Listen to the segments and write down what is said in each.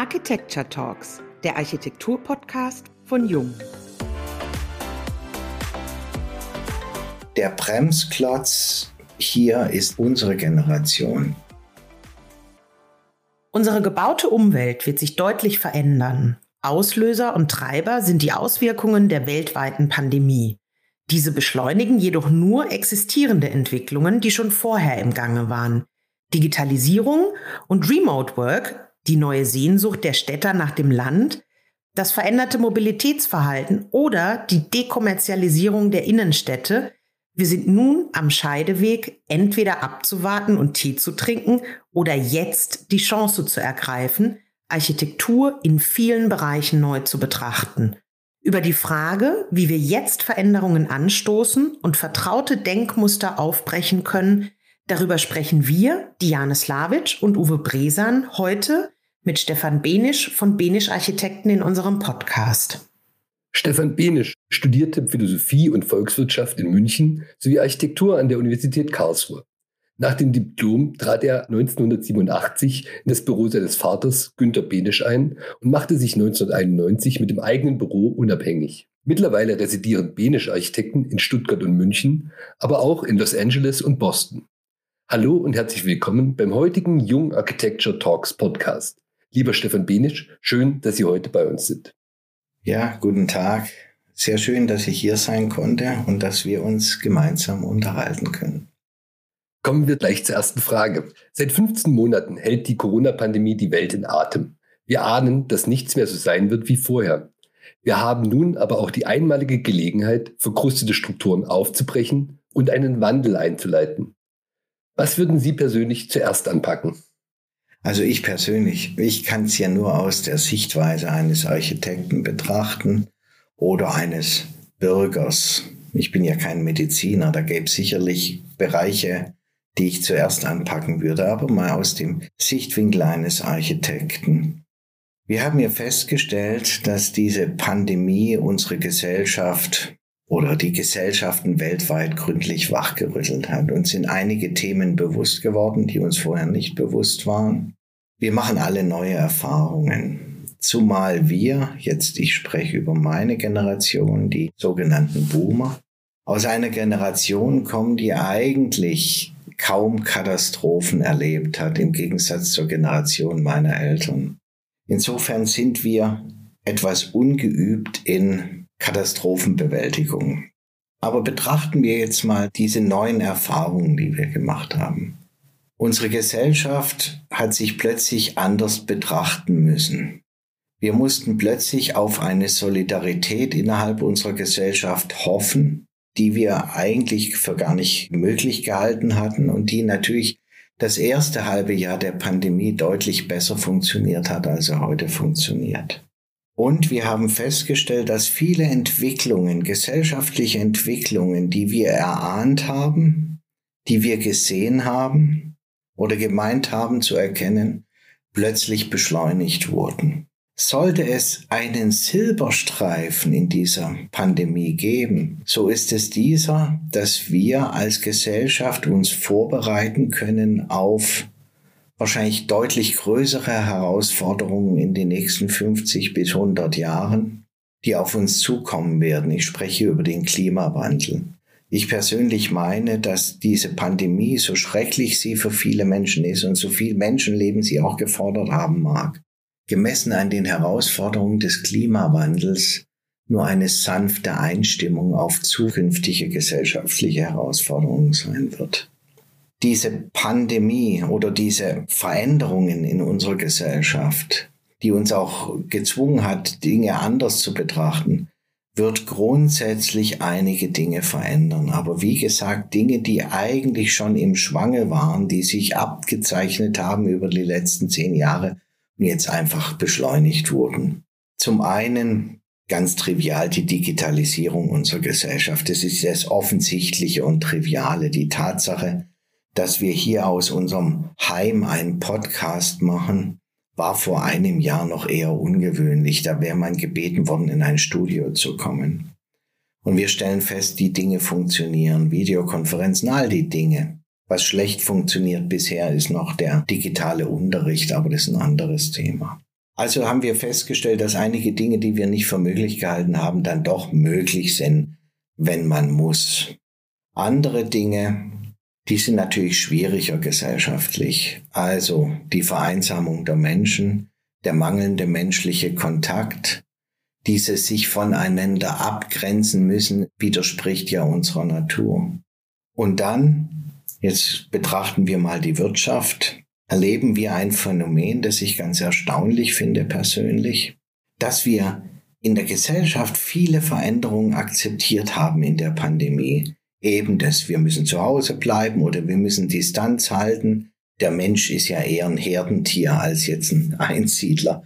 Architecture Talks, der Architektur-Podcast von Jung. Der Bremsklotz hier ist unsere Generation. Unsere gebaute Umwelt wird sich deutlich verändern. Auslöser und Treiber sind die Auswirkungen der weltweiten Pandemie. Diese beschleunigen jedoch nur existierende Entwicklungen, die schon vorher im Gange waren. Digitalisierung und Remote Work, die neue Sehnsucht der Städter nach dem Land, das veränderte Mobilitätsverhalten oder die Dekommerzialisierung der Innenstädte, wir sind nun am Scheideweg, entweder abzuwarten und Tee zu trinken oder jetzt die Chance zu ergreifen, Architektur in vielen Bereichen neu zu betrachten. Über die Frage, wie wir jetzt Veränderungen anstoßen und vertraute Denkmuster aufbrechen können, darüber sprechen wir, Diane Slavic und Uwe Bresan, heute mit Stefan Benisch von Benisch Architekten in unserem Podcast. Stefan Benisch studierte Philosophie und Volkswirtschaft in München sowie Architektur an der Universität Karlsruhe. Nach dem Diplom trat er 1987 in das Büro seines Vaters Günter Benisch ein und machte sich 1991 mit dem eigenen Büro unabhängig. Mittlerweile residieren Benisch-Architekten in Stuttgart und München, aber auch in Los Angeles und Boston. Hallo und herzlich willkommen beim heutigen Jung Architecture Talks Podcast. Lieber Stefan Benisch, schön, dass Sie heute bei uns sind. Ja, guten Tag. Sehr schön, dass ich hier sein konnte und dass wir uns gemeinsam unterhalten können. Kommen wir gleich zur ersten Frage. Seit 15 Monaten hält die Corona-Pandemie die Welt in Atem. Wir ahnen, dass nichts mehr so sein wird wie vorher. Wir haben nun aber auch die einmalige Gelegenheit, verkrustete Strukturen aufzubrechen und einen Wandel einzuleiten. Was würden Sie persönlich zuerst anpacken? Also ich persönlich, ich kann es ja nur aus der Sichtweise eines Architekten betrachten oder eines Bürgers. Ich bin ja kein Mediziner, da gäbe es sicherlich Bereiche, die ich zuerst anpacken würde, aber mal aus dem Sichtwinkel eines Architekten. Wir haben ja festgestellt, dass diese Pandemie unsere Gesellschaft oder die Gesellschaften weltweit gründlich wachgerüttelt hat. Uns sind einige Themen bewusst geworden, die uns vorher nicht bewusst waren. Wir machen alle neue Erfahrungen. Zumal wir, jetzt ich spreche über meine Generation, die sogenannten Boomer, aus einer Generation kommen, die eigentlich kaum Katastrophen erlebt hat, im Gegensatz zur Generation meiner Eltern. Insofern sind wir etwas ungeübt in Katastrophenbewältigung. Aber betrachten wir jetzt mal diese neuen Erfahrungen, die wir gemacht haben. Unsere Gesellschaft hat sich plötzlich anders betrachten müssen. Wir mussten plötzlich auf eine Solidarität innerhalb unserer Gesellschaft hoffen, die wir eigentlich für gar nicht möglich gehalten hatten und die natürlich das erste halbe Jahr der Pandemie deutlich besser funktioniert hat, als er heute funktioniert. Und wir haben festgestellt, dass viele Entwicklungen, gesellschaftliche Entwicklungen, die wir erahnt haben, die wir gesehen haben oder gemeint haben zu erkennen, plötzlich beschleunigt wurden. Sollte es einen Silberstreifen in dieser Pandemie geben, so ist es dieser, dass wir als Gesellschaft uns vorbereiten können auf wahrscheinlich deutlich größere Herausforderungen in den nächsten 50 bis 100 Jahren, die auf uns zukommen werden. Ich spreche über den Klimawandel. Ich persönlich meine, dass diese Pandemie, so schrecklich sie für viele Menschen ist und so viel Menschenleben sie auch gefordert haben mag, gemessen an den Herausforderungen des Klimawandels nur eine sanfte Einstimmung auf zukünftige gesellschaftliche Herausforderungen sein wird. Diese Pandemie oder diese Veränderungen in unserer Gesellschaft, die uns auch gezwungen hat, Dinge anders zu betrachten, wird grundsätzlich einige Dinge verändern. Aber wie gesagt, Dinge, die eigentlich schon im Schwange waren, die sich abgezeichnet haben über die letzten zehn Jahre, jetzt einfach beschleunigt wurden. Zum einen ganz trivial die Digitalisierung unserer Gesellschaft. Das ist das Offensichtliche und Triviale. Die Tatsache, dass wir hier aus unserem Heim einen Podcast machen, war vor einem Jahr noch eher ungewöhnlich. Da wäre man gebeten worden, in ein Studio zu kommen. Und wir stellen fest, die Dinge funktionieren. Videokonferenzen, all die Dinge. Was schlecht funktioniert bisher ist noch der digitale Unterricht, aber das ist ein anderes Thema. Also haben wir festgestellt, dass einige Dinge, die wir nicht für möglich gehalten haben, dann doch möglich sind, wenn man muss. Andere Dinge, die sind natürlich schwieriger gesellschaftlich. Also die Vereinsamung der Menschen, der mangelnde menschliche Kontakt, dieses sich voneinander abgrenzen müssen, widerspricht ja unserer Natur. Und dann, jetzt betrachten wir mal die Wirtschaft, erleben wir ein Phänomen, das ich ganz erstaunlich finde persönlich, dass wir in der Gesellschaft viele Veränderungen akzeptiert haben in der Pandemie. Eben das, wir müssen zu Hause bleiben oder wir müssen Distanz halten. Der Mensch ist ja eher ein Herdentier als jetzt ein Einsiedler.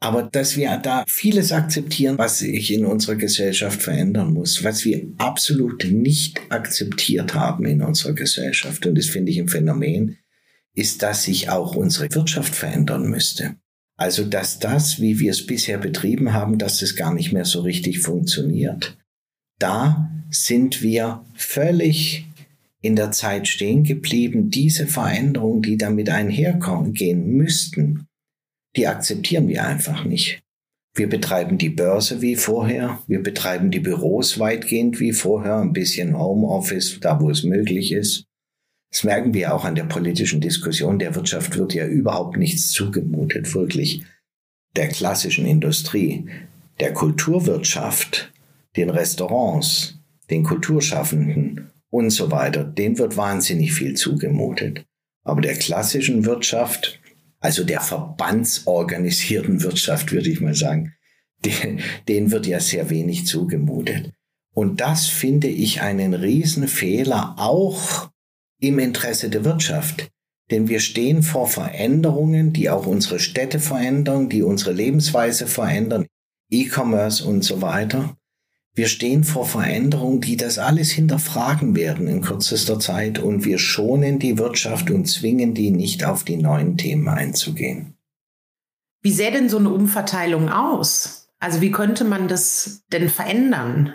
Aber dass wir da vieles akzeptieren, was sich in unserer Gesellschaft verändern muss, was wir absolut nicht akzeptiert haben in unserer Gesellschaft, und das finde ich ein Phänomen, ist, dass sich auch unsere Wirtschaft verändern müsste. Also, dass das, wie wir es bisher betrieben haben, dass es gar nicht mehr so richtig funktioniert. Da sind wir völlig in der Zeit stehen geblieben. Diese Veränderungen, die damit einhergehen müssten, die akzeptieren wir einfach nicht. Wir betreiben die Börse wie vorher, wir betreiben die Büros weitgehend wie vorher, ein bisschen Homeoffice, da wo es möglich ist. Das merken wir auch an der politischen Diskussion. Der Wirtschaft wird ja überhaupt nichts zugemutet, wirklich. Der klassischen Industrie, der Kulturwirtschaft, den Restaurants, den Kulturschaffenden und so weiter, denen wird wahnsinnig viel zugemutet. Aber der klassischen Wirtschaft, also der verbandsorganisierten Wirtschaft, würde ich mal sagen, den, denen wird ja sehr wenig zugemutet. Und das finde ich einen Riesenfehler auch im Interesse der Wirtschaft. Denn wir stehen vor Veränderungen, die auch unsere Städte verändern, die unsere Lebensweise verändern, E-Commerce und so weiter. Wir stehen vor Veränderungen, die das alles hinterfragen werden in kürzester Zeit und wir schonen die Wirtschaft und zwingen die nicht auf die neuen Themen einzugehen. Wie sähe denn so eine Umverteilung aus? Also wie könnte man das denn verändern?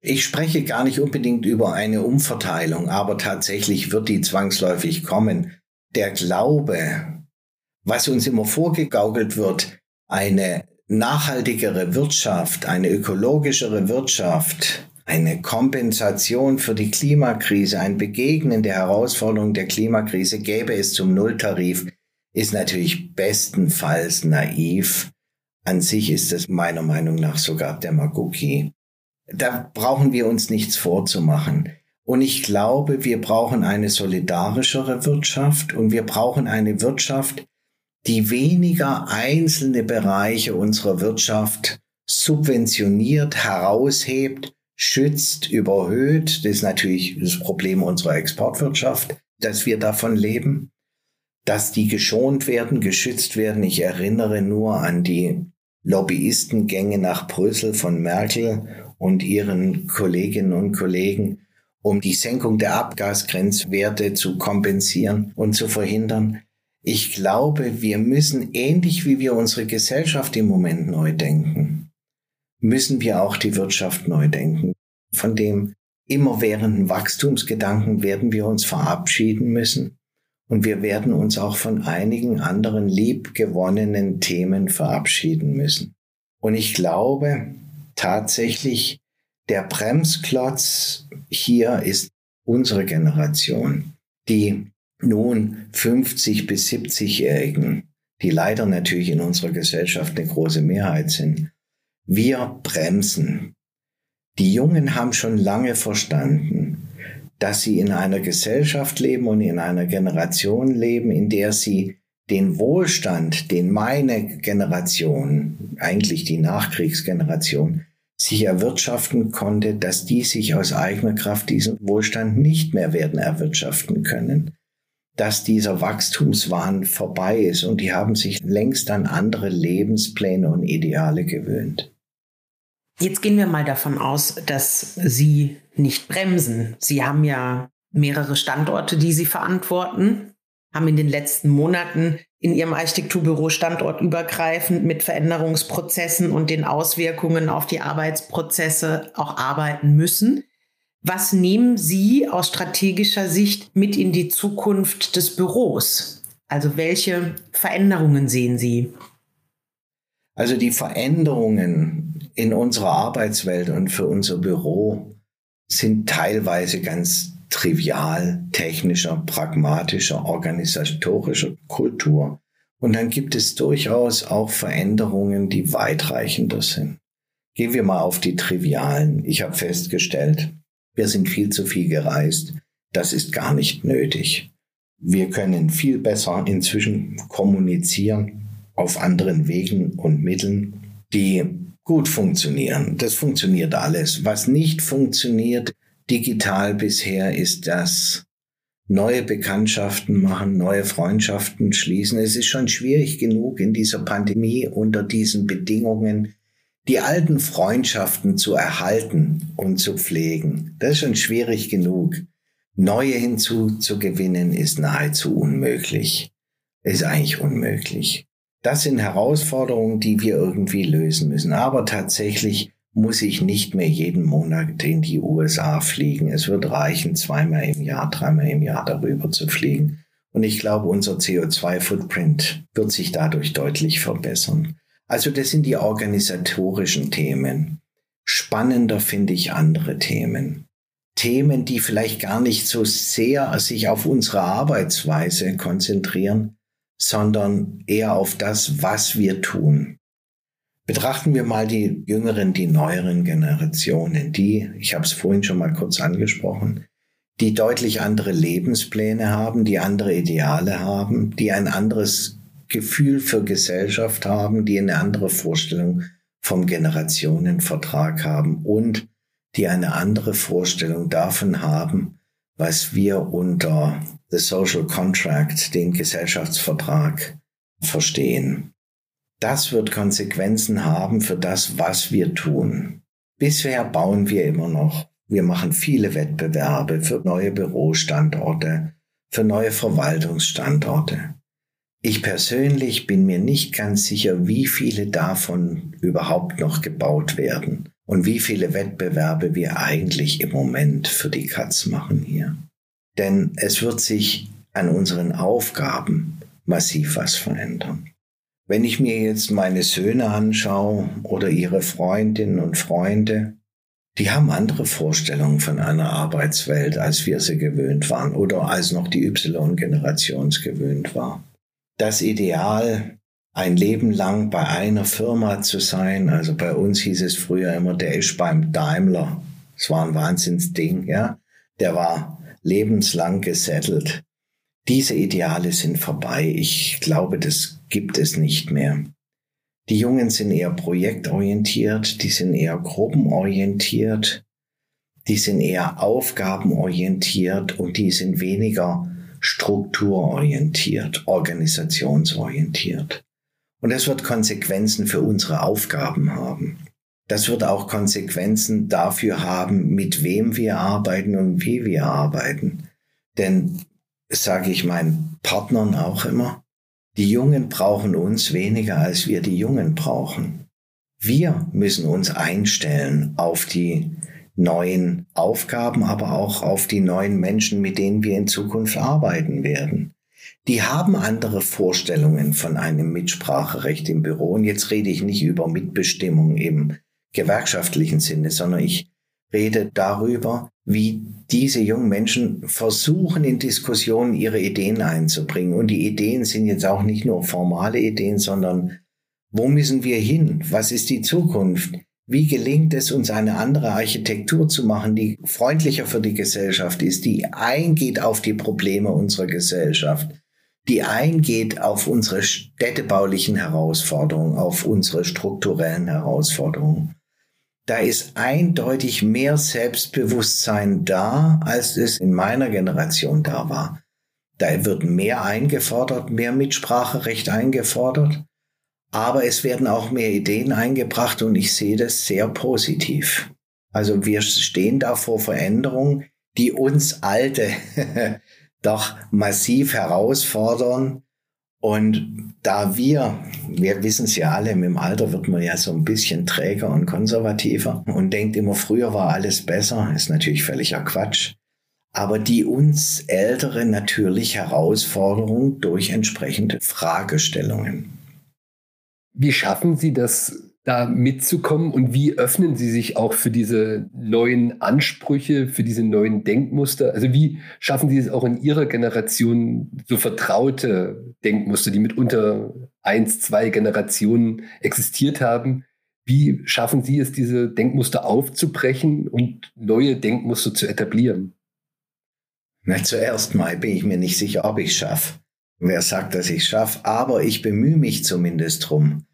Ich spreche gar nicht unbedingt über eine Umverteilung, aber tatsächlich wird die zwangsläufig kommen. Der Glaube, was uns immer vorgegaukelt wird, eine nachhaltigere Wirtschaft, eine ökologischere Wirtschaft, eine Kompensation für die Klimakrise, ein Begegnen der Herausforderung der Klimakrise gäbe es zum Nulltarif, ist natürlich bestenfalls naiv. An sich ist es meiner Meinung nach sogar Demagogie. Da brauchen wir uns nichts vorzumachen. Und ich glaube, wir brauchen eine solidarischere Wirtschaft und wir brauchen eine Wirtschaft, die weniger einzelne Bereiche unserer Wirtschaft subventioniert, heraushebt, schützt, überhöht. Das ist natürlich das Problem unserer Exportwirtschaft, dass wir davon leben, dass die geschont werden, geschützt werden. Ich erinnere nur an die Lobbyistengänge nach Brüssel von Merkel und ihren Kolleginnen und Kollegen, um die Senkung der Abgasgrenzwerte zu kompensieren und zu verhindern. Ich glaube, wir müssen, ähnlich wie wir unsere Gesellschaft im Moment neu denken, müssen wir auch die Wirtschaft neu denken. Von dem immerwährenden Wachstumsgedanken werden wir uns verabschieden müssen und wir werden uns auch von einigen anderen liebgewonnenen Themen verabschieden müssen. Und ich glaube, tatsächlich der Bremsklotz hier ist unsere Generation, die nun 50 bis 70-Jährigen, die leider natürlich in unserer Gesellschaft eine große Mehrheit sind. Wir bremsen. Die Jungen haben schon lange verstanden, dass sie in einer Gesellschaft leben und in einer Generation leben, in der sie den Wohlstand, den meine Generation, eigentlich die Nachkriegsgeneration, sich erwirtschaften konnte, dass die sich aus eigener Kraft diesen Wohlstand nicht mehr werden erwirtschaften können. Dass dieser Wachstumswahn vorbei ist und die haben sich längst an andere Lebenspläne und Ideale gewöhnt. Jetzt gehen wir mal davon aus, dass Sie nicht bremsen. Sie haben ja mehrere Standorte, die Sie verantworten haben in den letzten Monaten in ihrem Architekturbüro standortübergreifend mit Veränderungsprozessen und den Auswirkungen auf die Arbeitsprozesse auch arbeiten müssen. Was nehmen Sie aus strategischer Sicht mit in die Zukunft des Büros? Also welche Veränderungen sehen Sie? Also die Veränderungen in unserer Arbeitswelt und für unser Büro sind teilweise ganz trivial, technischer, pragmatischer, organisatorischer Kultur. Und dann gibt es durchaus auch Veränderungen, die weitreichender sind. Gehen wir mal auf die trivialen. Ich habe festgestellt, wir sind viel zu viel gereist. Das ist gar nicht nötig. Wir können viel besser inzwischen kommunizieren auf anderen Wegen und Mitteln, die gut funktionieren. Das funktioniert alles. Was nicht funktioniert digital bisher ist das neue Bekanntschaften machen, neue Freundschaften schließen. Es ist schon schwierig genug in dieser Pandemie unter diesen Bedingungen die alten Freundschaften zu erhalten und zu pflegen. Das ist schon schwierig genug. Neue hinzuzugewinnen ist nahezu unmöglich. Ist eigentlich unmöglich. Das sind Herausforderungen, die wir irgendwie lösen müssen. Aber tatsächlich muss ich nicht mehr jeden Monat in die USA fliegen. Es wird reichen, zweimal im Jahr, dreimal im Jahr darüber zu fliegen. Und ich glaube, unser CO2-Footprint wird sich dadurch deutlich verbessern. Also das sind die organisatorischen Themen. Spannender finde ich andere Themen. Themen, die vielleicht gar nicht so sehr sich auf unsere Arbeitsweise konzentrieren, sondern eher auf das, was wir tun. Betrachten wir mal die jüngeren, die neueren Generationen, die, ich habe es vorhin schon mal kurz angesprochen, die deutlich andere Lebenspläne haben, die andere Ideale haben, die ein anderes Gefühl für Gesellschaft haben, die eine andere Vorstellung vom Generationenvertrag haben und die eine andere Vorstellung davon haben, was wir unter the social contract, den Gesellschaftsvertrag, verstehen. Das wird Konsequenzen haben für das, was wir tun. Bisher bauen wir immer noch. Wir machen viele Wettbewerbe für neue Bürostandorte, für neue Verwaltungsstandorte. Ich persönlich bin mir nicht ganz sicher, wie viele davon überhaupt noch gebaut werden und wie viele Wettbewerbe wir eigentlich im Moment für die Katz machen hier. Denn es wird sich an unseren Aufgaben massiv was verändern. Wenn ich mir jetzt meine Söhne anschaue oder ihre Freundinnen und Freunde, die haben andere Vorstellungen von einer Arbeitswelt, als wir sie gewöhnt waren oder als noch die Y-Generation gewöhnt war. Das Ideal, ein Leben lang bei einer Firma zu sein, also bei uns hieß es früher immer, der ist beim Daimler. Das war ein Wahnsinnsding, ja. Der war lebenslang gesettelt. Diese Ideale sind vorbei. Ich glaube, das gibt es nicht mehr. Die Jungen sind eher projektorientiert, die sind eher gruppenorientiert, die sind eher aufgabenorientiert und die sind weniger strukturorientiert, organisationsorientiert. Und das wird Konsequenzen für unsere Aufgaben haben. Das wird auch Konsequenzen dafür haben, mit wem wir arbeiten und wie wir arbeiten. Denn sage ich meinen Partnern auch immer, die Jungen brauchen uns weniger, als wir die Jungen brauchen. Wir müssen uns einstellen auf die neuen Aufgaben, aber auch auf die neuen Menschen, mit denen wir in Zukunft arbeiten werden. Die haben andere Vorstellungen von einem Mitspracherecht im Büro. Und jetzt rede ich nicht über Mitbestimmung im gewerkschaftlichen Sinne, sondern ich rede darüber, wie diese jungen Menschen versuchen, in Diskussionen ihre Ideen einzubringen. Und die Ideen sind jetzt auch nicht nur formale Ideen, sondern wo müssen wir hin? Was ist die Zukunft? Wie gelingt es uns, eine andere Architektur zu machen, die freundlicher für die Gesellschaft ist, die eingeht auf die Probleme unserer Gesellschaft, die eingeht auf unsere städtebaulichen Herausforderungen, auf unsere strukturellen Herausforderungen? da ist eindeutig mehr Selbstbewusstsein da, als es in meiner Generation da war. Da wird mehr eingefordert, mehr Mitspracherecht eingefordert, aber es werden auch mehr Ideen eingebracht und ich sehe das sehr positiv. Also wir stehen da vor Veränderungen, die uns Alte doch massiv herausfordern und da wir, wir wissen es ja alle, dem Alter wird man ja so ein bisschen träger und konservativer und denkt immer, früher war alles besser, ist natürlich völliger Quatsch. Aber die uns Ältere natürlich Herausforderung durch entsprechende Fragestellungen. Wie schaffen Sie das, da mitzukommen und wie öffnen Sie sich auch für diese neuen Ansprüche, für diese neuen Denkmuster? Also wie schaffen Sie es auch in Ihrer Generation so vertraute Denkmuster, die mitunter eins, zwei Generationen existiert haben? Wie schaffen Sie es, diese Denkmuster aufzubrechen und neue Denkmuster zu etablieren? Na, zuerst mal bin ich mir nicht sicher, ob ich es schaffe. Wer sagt, dass ich es schaffe? Aber ich bemühe mich zumindest drum.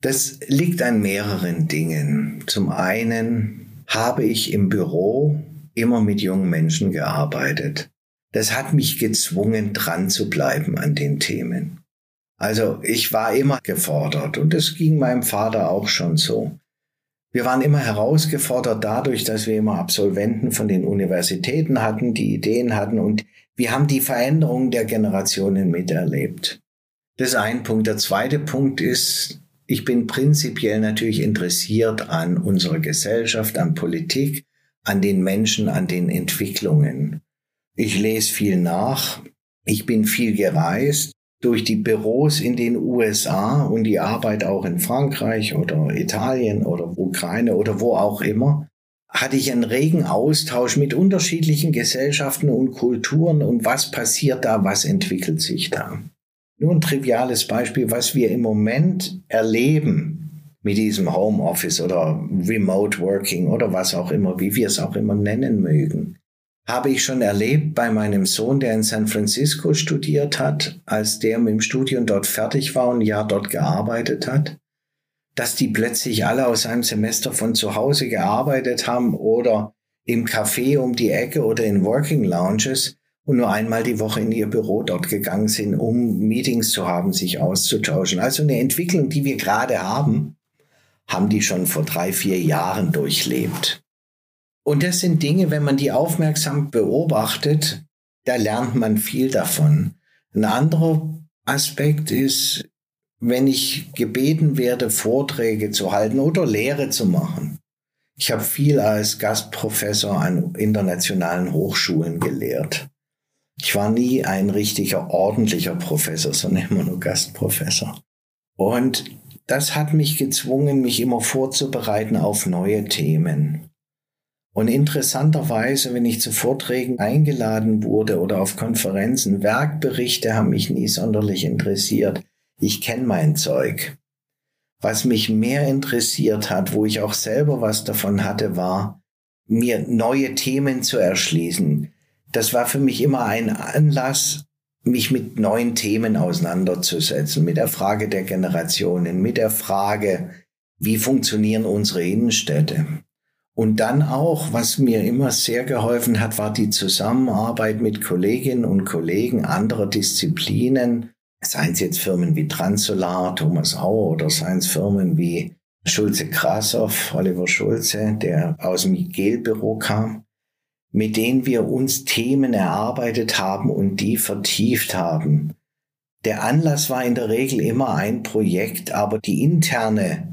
Das liegt an mehreren Dingen. Zum einen habe ich im Büro immer mit jungen Menschen gearbeitet. Das hat mich gezwungen, dran zu bleiben an den Themen. Also ich war immer gefordert und das ging meinem Vater auch schon so. Wir waren immer herausgefordert dadurch, dass wir immer Absolventen von den Universitäten hatten, die Ideen hatten und wir haben die Veränderung der Generationen miterlebt. Das ist ein Punkt. Der zweite Punkt ist, ich bin prinzipiell natürlich interessiert an unserer Gesellschaft, an Politik, an den Menschen, an den Entwicklungen. Ich lese viel nach. Ich bin viel gereist durch die Büros in den USA und die Arbeit auch in Frankreich oder Italien oder Ukraine oder wo auch immer, hatte ich einen regen Austausch mit unterschiedlichen Gesellschaften und Kulturen und was passiert da, was entwickelt sich da. Nur ein triviales Beispiel, was wir im Moment erleben mit diesem Homeoffice oder Remote Working oder was auch immer, wie wir es auch immer nennen mögen habe ich schon erlebt bei meinem Sohn, der in San Francisco studiert hat, als der mit dem Studium dort fertig war und ein Jahr dort gearbeitet hat, dass die plötzlich alle aus einem Semester von zu Hause gearbeitet haben oder im Café um die Ecke oder in Working Lounges und nur einmal die Woche in ihr Büro dort gegangen sind, um Meetings zu haben, sich auszutauschen. Also eine Entwicklung, die wir gerade haben, haben die schon vor drei, vier Jahren durchlebt. Und das sind Dinge, wenn man die aufmerksam beobachtet, da lernt man viel davon. Ein anderer Aspekt ist, wenn ich gebeten werde, Vorträge zu halten oder Lehre zu machen. Ich habe viel als Gastprofessor an internationalen Hochschulen gelehrt. Ich war nie ein richtiger, ordentlicher Professor, sondern immer nur Gastprofessor. Und das hat mich gezwungen, mich immer vorzubereiten auf neue Themen. Und interessanterweise, wenn ich zu Vorträgen eingeladen wurde oder auf Konferenzen, Werkberichte haben mich nie sonderlich interessiert. Ich kenne mein Zeug. Was mich mehr interessiert hat, wo ich auch selber was davon hatte, war, mir neue Themen zu erschließen. Das war für mich immer ein Anlass, mich mit neuen Themen auseinanderzusetzen, mit der Frage der Generationen, mit der Frage, wie funktionieren unsere Innenstädte. Und dann auch, was mir immer sehr geholfen hat, war die Zusammenarbeit mit Kolleginnen und Kollegen anderer Disziplinen. Seien es jetzt Firmen wie Transolar, Thomas Auer oder seien es Firmen wie Schulze Krasov, Oliver Schulze, der aus dem Gelbüro kam, mit denen wir uns Themen erarbeitet haben und die vertieft haben. Der Anlass war in der Regel immer ein Projekt, aber die interne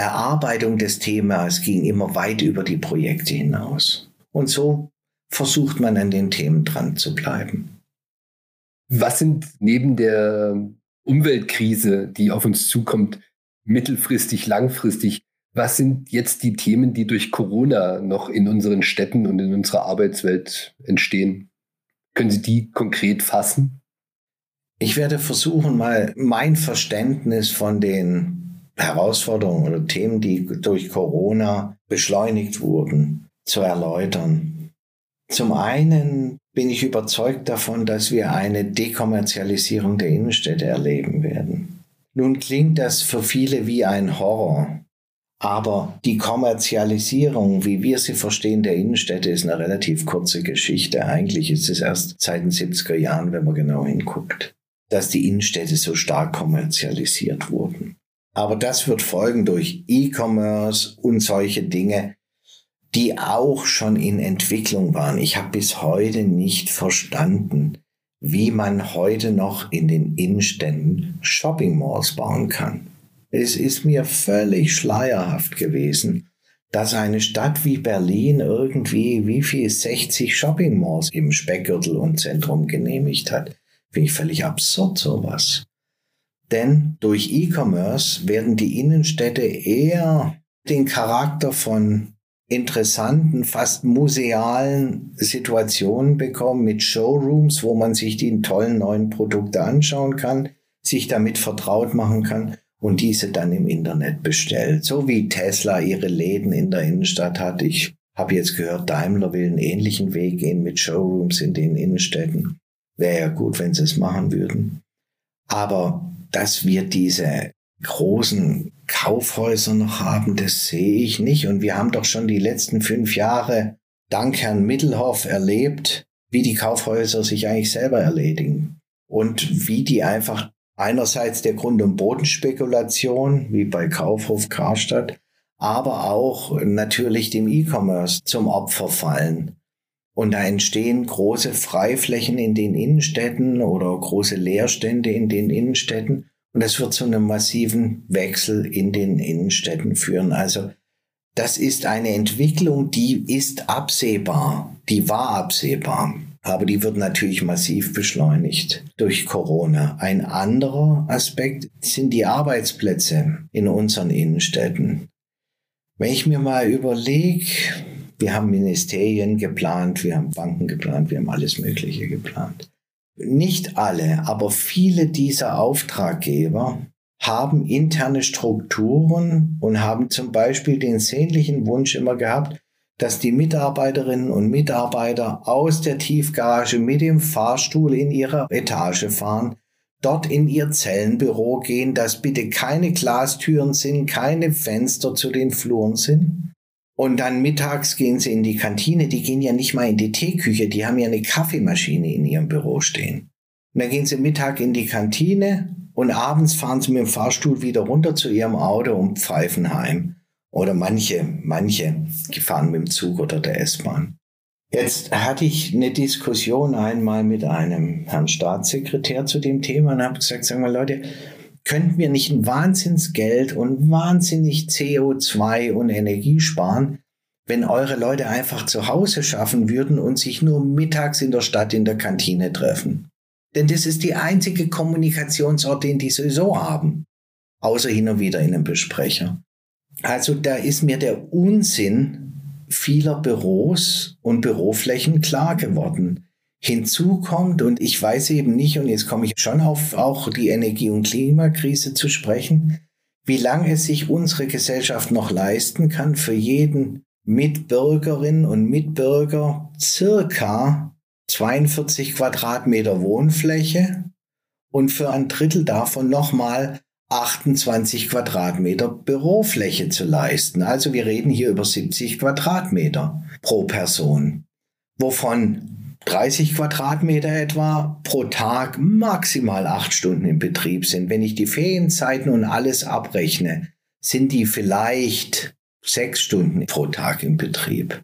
Erarbeitung des Themas ging immer weit über die Projekte hinaus. Und so versucht man an den Themen dran zu bleiben. Was sind neben der Umweltkrise, die auf uns zukommt, mittelfristig, langfristig, was sind jetzt die Themen, die durch Corona noch in unseren Städten und in unserer Arbeitswelt entstehen? Können Sie die konkret fassen? Ich werde versuchen, mal mein Verständnis von den Herausforderungen oder Themen, die durch Corona beschleunigt wurden, zu erläutern. Zum einen bin ich überzeugt davon, dass wir eine Dekommerzialisierung der Innenstädte erleben werden. Nun klingt das für viele wie ein Horror, aber die Kommerzialisierung, wie wir sie verstehen, der Innenstädte ist eine relativ kurze Geschichte. Eigentlich ist es erst seit den 70er Jahren, wenn man genau hinguckt, dass die Innenstädte so stark kommerzialisiert wurden. Aber das wird folgen durch E-Commerce und solche Dinge, die auch schon in Entwicklung waren. Ich habe bis heute nicht verstanden, wie man heute noch in den Innenständen Shopping Malls bauen kann. Es ist mir völlig schleierhaft gewesen, dass eine Stadt wie Berlin irgendwie wie viel 60 Shopping Malls im Speckgürtel und Zentrum genehmigt hat. Finde ich völlig absurd sowas. Denn durch E-Commerce werden die Innenstädte eher den Charakter von interessanten, fast musealen Situationen bekommen mit Showrooms, wo man sich die tollen neuen Produkte anschauen kann, sich damit vertraut machen kann und diese dann im Internet bestellt. So wie Tesla ihre Läden in der Innenstadt hat. Ich habe jetzt gehört, Daimler will einen ähnlichen Weg gehen mit Showrooms in den Innenstädten. Wäre ja gut, wenn sie es machen würden. Aber dass wir diese großen Kaufhäuser noch haben, das sehe ich nicht. Und wir haben doch schon die letzten fünf Jahre dank Herrn Mittelhoff erlebt, wie die Kaufhäuser sich eigentlich selber erledigen und wie die einfach einerseits der Grund- und Bodenspekulation, wie bei Kaufhof Karstadt, aber auch natürlich dem E-Commerce zum Opfer fallen. Und da entstehen große Freiflächen in den Innenstädten oder große Leerstände in den Innenstädten. Und es wird zu einem massiven Wechsel in den Innenstädten führen. Also das ist eine Entwicklung, die ist absehbar, die war absehbar. Aber die wird natürlich massiv beschleunigt durch Corona. Ein anderer Aspekt sind die Arbeitsplätze in unseren Innenstädten. Wenn ich mir mal überlege, wir haben Ministerien geplant, wir haben Banken geplant, wir haben alles Mögliche geplant. Nicht alle, aber viele dieser Auftraggeber haben interne Strukturen und haben zum Beispiel den sehnlichen Wunsch immer gehabt, dass die Mitarbeiterinnen und Mitarbeiter aus der Tiefgarage mit dem Fahrstuhl in ihre Etage fahren, dort in ihr Zellenbüro gehen, dass bitte keine Glastüren sind, keine Fenster zu den Fluren sind. Und dann mittags gehen sie in die Kantine, die gehen ja nicht mal in die Teeküche, die haben ja eine Kaffeemaschine in ihrem Büro stehen. Und dann gehen sie Mittag in die Kantine und abends fahren sie mit dem Fahrstuhl wieder runter zu ihrem Auto und pfeifen heim. Oder manche, manche fahren mit dem Zug oder der S-Bahn. Jetzt hatte ich eine Diskussion einmal mit einem Herrn Staatssekretär zu dem Thema und habe gesagt, sagen wir Leute, könnten wir nicht ein Wahnsinnsgeld und wahnsinnig CO2 und Energie sparen, wenn eure Leute einfach zu Hause schaffen würden und sich nur mittags in der Stadt in der Kantine treffen? Denn das ist die einzige Kommunikationsort, den die sowieso haben. Außer hin und wieder in einem Besprecher. Also da ist mir der Unsinn vieler Büros und Büroflächen klar geworden. Hinzu kommt, und ich weiß eben nicht, und jetzt komme ich schon auf auch die Energie- und Klimakrise zu sprechen, wie lange es sich unsere Gesellschaft noch leisten kann, für jeden Mitbürgerin und Mitbürger circa 42 Quadratmeter Wohnfläche und für ein Drittel davon nochmal 28 Quadratmeter Bürofläche zu leisten. Also wir reden hier über 70 Quadratmeter pro Person, wovon 30 Quadratmeter etwa pro Tag maximal acht Stunden im Betrieb sind. Wenn ich die Ferienzeiten und alles abrechne, sind die vielleicht sechs Stunden pro Tag im Betrieb.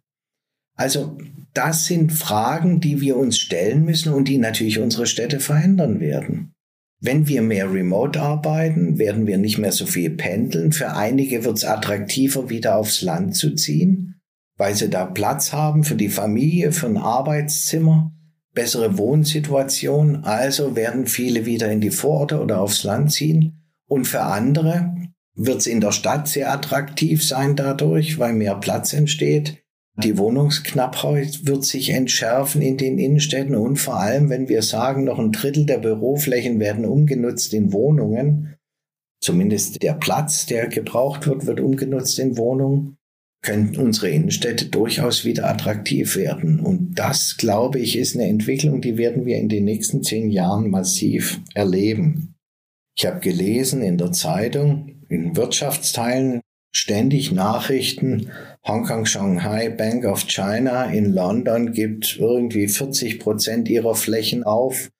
Also das sind Fragen, die wir uns stellen müssen und die natürlich unsere Städte verändern werden. Wenn wir mehr remote arbeiten, werden wir nicht mehr so viel pendeln. Für einige wird es attraktiver, wieder aufs Land zu ziehen, weil sie da Platz haben für die Familie, für ein Arbeitszimmer, bessere Wohnsituation. Also werden viele wieder in die Vororte oder aufs Land ziehen. Und für andere wird es in der Stadt sehr attraktiv sein dadurch, weil mehr Platz entsteht. Die Wohnungsknappheit wird sich entschärfen in den Innenstädten und vor allem, wenn wir sagen, noch ein Drittel der Büroflächen werden umgenutzt in Wohnungen, zumindest der Platz, der gebraucht wird, wird umgenutzt in Wohnungen, können unsere Innenstädte durchaus wieder attraktiv werden. Und das, glaube ich, ist eine Entwicklung, die werden wir in den nächsten zehn Jahren massiv erleben. Ich habe gelesen in der Zeitung, in Wirtschaftsteilen, ständig Nachrichten, Hongkong, Shanghai, Bank of China in London gibt irgendwie 40 Prozent ihrer Flächen auf.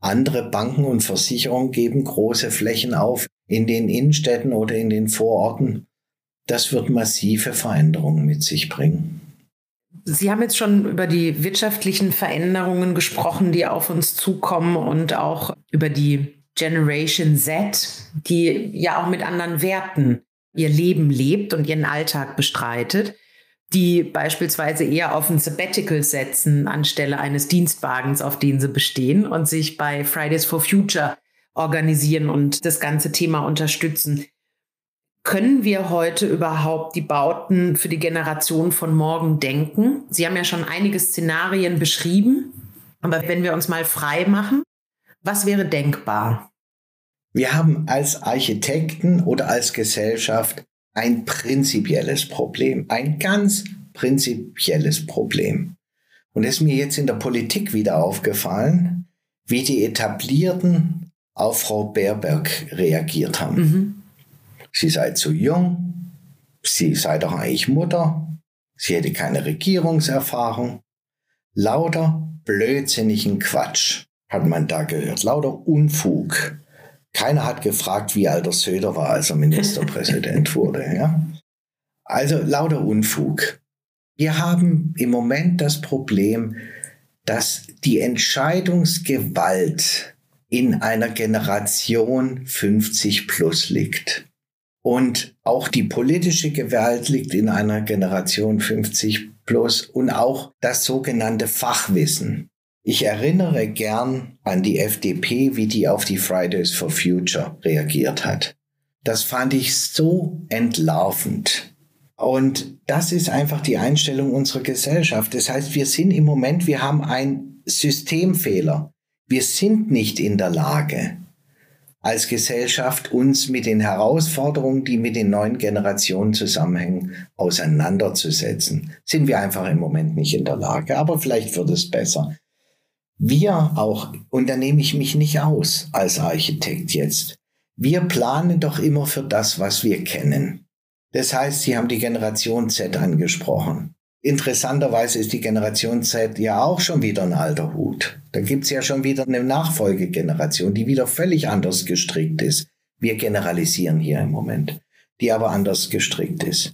Andere Banken und Versicherungen geben große Flächen auf in den Innenstädten oder in den Vororten. Das wird massive Veränderungen mit sich bringen. Sie haben jetzt schon über die wirtschaftlichen Veränderungen gesprochen, die auf uns zukommen und auch über die Generation Z, die ja auch mit anderen Werten ihr Leben lebt und ihren Alltag bestreitet, die beispielsweise eher auf ein Sabbatical setzen anstelle eines Dienstwagens, auf den sie bestehen und sich bei Fridays for Future organisieren und das ganze Thema unterstützen. Können wir heute überhaupt die Bauten für die Generation von morgen denken? Sie haben ja schon einige Szenarien beschrieben, aber wenn wir uns mal frei machen, was wäre denkbar? Wir haben als Architekten oder als Gesellschaft ein prinzipielles Problem, ein ganz prinzipielles Problem. Und es ist mir jetzt in der Politik wieder aufgefallen, wie die Etablierten auf Frau Baerberg reagiert haben. Mhm. Sie sei zu jung, sie sei doch eigentlich Mutter, sie hätte keine Regierungserfahrung. Lauter blödsinnigen Quatsch hat man da gehört, lauter Unfug. Keiner hat gefragt, wie alt der Söder war, als er Ministerpräsident wurde. Ja? Also lauter Unfug. Wir haben im Moment das Problem, dass die Entscheidungsgewalt in einer Generation 50 plus liegt. Und auch die politische Gewalt liegt in einer Generation 50 plus und auch das sogenannte Fachwissen. Ich erinnere gern an die FDP, wie die auf die Fridays for Future reagiert hat. Das fand ich so entlarvend. Und das ist einfach die Einstellung unserer Gesellschaft. Das heißt, wir sind im Moment, wir haben einen Systemfehler. Wir sind nicht in der Lage, als Gesellschaft uns mit den Herausforderungen, die mit den neuen Generationen zusammenhängen, auseinanderzusetzen. Sind wir einfach im Moment nicht in der Lage. Aber vielleicht wird es besser. Wir auch, und da nehme ich mich nicht aus als Architekt jetzt, wir planen doch immer für das, was wir kennen. Das heißt, Sie haben die Generation Z angesprochen. Interessanterweise ist die Generation Z ja auch schon wieder ein alter Hut. Da gibt's ja schon wieder eine Nachfolgegeneration, die wieder völlig anders gestrickt ist. Wir generalisieren hier im Moment, die aber anders gestrickt ist.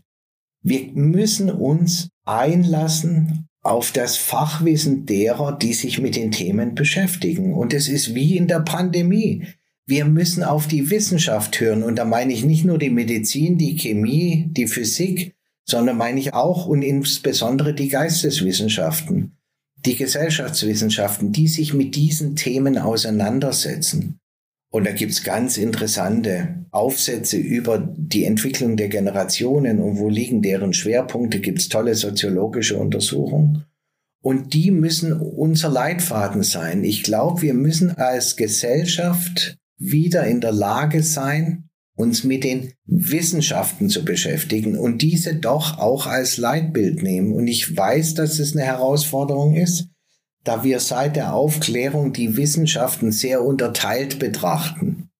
Wir müssen uns einlassen auf das Fachwissen derer, die sich mit den Themen beschäftigen. Und es ist wie in der Pandemie wir müssen auf die Wissenschaft hören. Und da meine ich nicht nur die Medizin, die Chemie, die Physik, sondern meine ich auch und insbesondere die Geisteswissenschaften, die Gesellschaftswissenschaften, die sich mit diesen Themen auseinandersetzen. Und da gibt's ganz interessante Aufsätze über die Entwicklung der Generationen und wo liegen deren Schwerpunkte, gibt's tolle soziologische Untersuchungen. Und die müssen unser Leitfaden sein. Ich glaube, wir müssen als Gesellschaft wieder in der Lage sein, uns mit den Wissenschaften zu beschäftigen und diese doch auch als Leitbild nehmen. Und ich weiß, dass es eine Herausforderung ist, da wir seit der Aufklärung die Wissenschaften sehr unterteilt betrachten.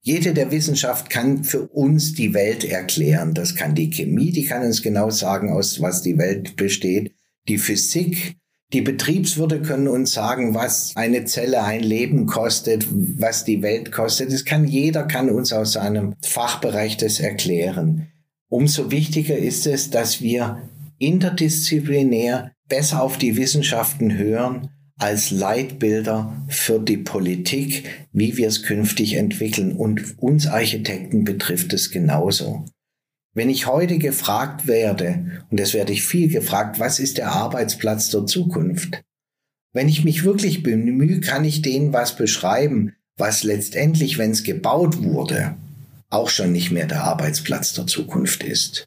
Jede der Wissenschaft kann für uns die Welt erklären. Das kann die Chemie, die kann uns genau sagen, aus was die Welt besteht. Die Physik die Betriebswirte können uns sagen, was eine Zelle ein Leben kostet, was die Welt kostet. Das kann jeder, kann uns aus seinem Fachbereich das erklären. Umso wichtiger ist es, dass wir interdisziplinär besser auf die Wissenschaften hören als Leitbilder für die Politik, wie wir es künftig entwickeln. Und uns Architekten betrifft es genauso. Wenn ich heute gefragt werde, und das werde ich viel gefragt, was ist der Arbeitsplatz der Zukunft? Wenn ich mich wirklich bemühe, kann ich denen was beschreiben, was letztendlich, wenn es gebaut wurde, auch schon nicht mehr der Arbeitsplatz der Zukunft ist.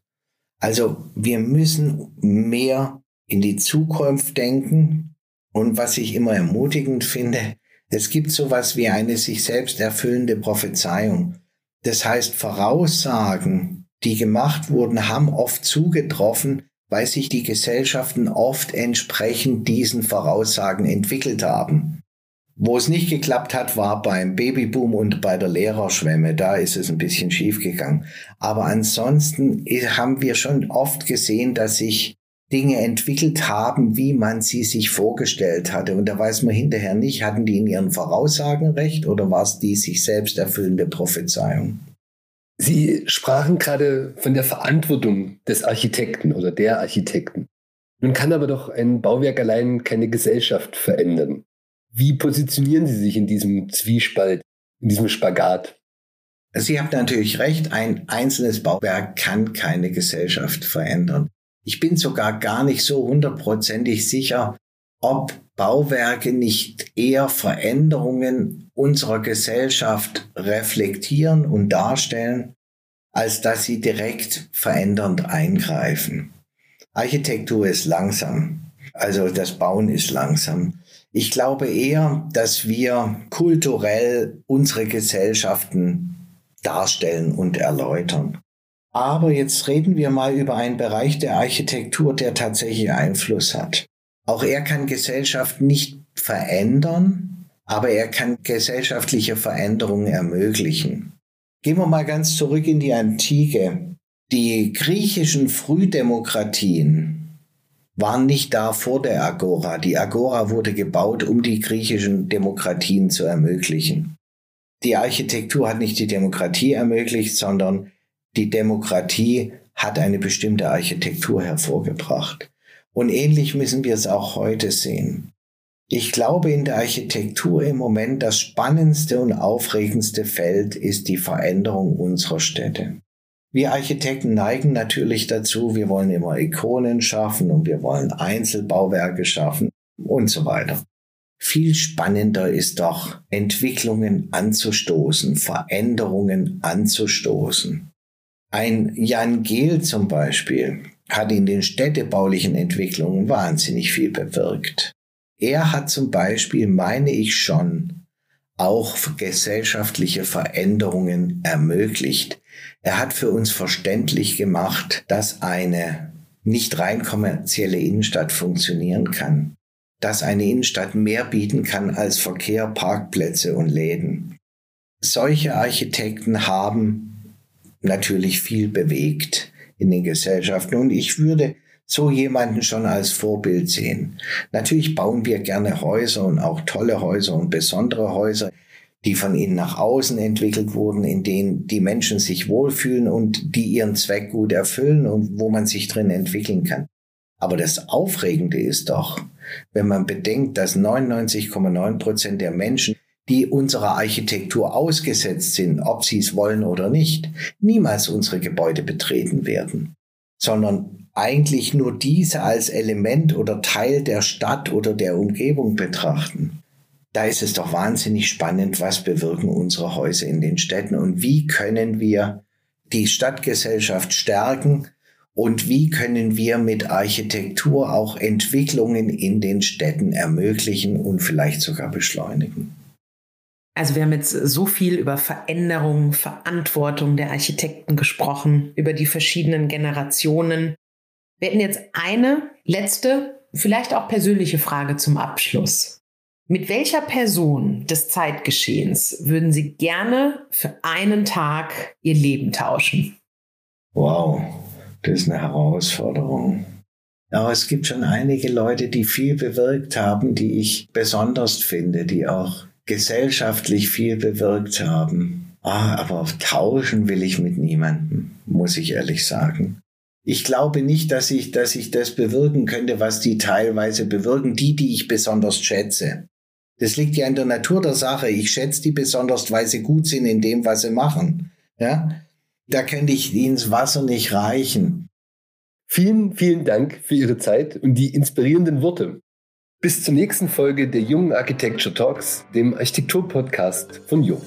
Also wir müssen mehr in die Zukunft denken. Und was ich immer ermutigend finde, es gibt sowas wie eine sich selbst erfüllende Prophezeiung. Das heißt, Voraussagen die gemacht wurden, haben oft zugetroffen, weil sich die Gesellschaften oft entsprechend diesen Voraussagen entwickelt haben. Wo es nicht geklappt hat, war beim Babyboom und bei der Lehrerschwemme. Da ist es ein bisschen schief gegangen. Aber ansonsten haben wir schon oft gesehen, dass sich Dinge entwickelt haben, wie man sie sich vorgestellt hatte. Und da weiß man hinterher nicht, hatten die in ihren Voraussagen recht oder war es die sich selbst erfüllende Prophezeiung? Sie sprachen gerade von der Verantwortung des Architekten oder der Architekten. Nun kann aber doch ein Bauwerk allein keine Gesellschaft verändern. Wie positionieren Sie sich in diesem Zwiespalt, in diesem Spagat? Sie haben natürlich recht, ein einzelnes Bauwerk kann keine Gesellschaft verändern. Ich bin sogar gar nicht so hundertprozentig sicher, ob Bauwerke nicht eher Veränderungen unserer Gesellschaft reflektieren und darstellen, als dass sie direkt verändernd eingreifen. Architektur ist langsam, also das Bauen ist langsam. Ich glaube eher, dass wir kulturell unsere Gesellschaften darstellen und erläutern. Aber jetzt reden wir mal über einen Bereich der Architektur, der tatsächlich Einfluss hat. Auch er kann Gesellschaft nicht verändern, aber er kann gesellschaftliche Veränderungen ermöglichen. Gehen wir mal ganz zurück in die Antike. Die griechischen Frühdemokratien waren nicht da vor der Agora. Die Agora wurde gebaut, um die griechischen Demokratien zu ermöglichen. Die Architektur hat nicht die Demokratie ermöglicht, sondern die Demokratie hat eine bestimmte Architektur hervorgebracht. Und ähnlich müssen wir es auch heute sehen. Ich glaube, in der Architektur im Moment das spannendste und aufregendste Feld ist die Veränderung unserer Städte. Wir Architekten neigen natürlich dazu, wir wollen immer Ikonen schaffen und wir wollen Einzelbauwerke schaffen und so weiter. Viel spannender ist doch, Entwicklungen anzustoßen, Veränderungen anzustoßen. Ein Jan Gehl zum Beispiel hat in den städtebaulichen Entwicklungen wahnsinnig viel bewirkt. Er hat zum Beispiel, meine ich schon, auch gesellschaftliche Veränderungen ermöglicht. Er hat für uns verständlich gemacht, dass eine nicht rein kommerzielle Innenstadt funktionieren kann, dass eine Innenstadt mehr bieten kann als Verkehr, Parkplätze und Läden. Solche Architekten haben natürlich viel bewegt in den Gesellschaften. Und ich würde so jemanden schon als Vorbild sehen. Natürlich bauen wir gerne Häuser und auch tolle Häuser und besondere Häuser, die von innen nach außen entwickelt wurden, in denen die Menschen sich wohlfühlen und die ihren Zweck gut erfüllen und wo man sich drin entwickeln kann. Aber das Aufregende ist doch, wenn man bedenkt, dass 99,9 Prozent der Menschen die unserer Architektur ausgesetzt sind, ob sie es wollen oder nicht, niemals unsere Gebäude betreten werden, sondern eigentlich nur diese als Element oder Teil der Stadt oder der Umgebung betrachten. Da ist es doch wahnsinnig spannend, was bewirken unsere Häuser in den Städten und wie können wir die Stadtgesellschaft stärken und wie können wir mit Architektur auch Entwicklungen in den Städten ermöglichen und vielleicht sogar beschleunigen. Also wir haben jetzt so viel über Veränderung, Verantwortung der Architekten gesprochen, über die verschiedenen Generationen. Wir hätten jetzt eine letzte, vielleicht auch persönliche Frage zum Abschluss. Mit welcher Person des Zeitgeschehens würden Sie gerne für einen Tag Ihr Leben tauschen? Wow, das ist eine Herausforderung. Aber es gibt schon einige Leute, die viel bewirkt haben, die ich besonders finde, die auch gesellschaftlich viel bewirkt haben. Ah, aber tauschen will ich mit niemandem, muss ich ehrlich sagen. Ich glaube nicht, dass ich, dass ich das bewirken könnte, was die teilweise bewirken, die, die ich besonders schätze. Das liegt ja in der Natur der Sache. Ich schätze die besonders, weil sie gut sind in dem, was sie machen. Ja? Da könnte ich ins Wasser nicht reichen. Vielen, vielen Dank für Ihre Zeit und die inspirierenden Worte. Bis zur nächsten Folge der Jungen Architecture Talks, dem Architektur-Podcast von Jung.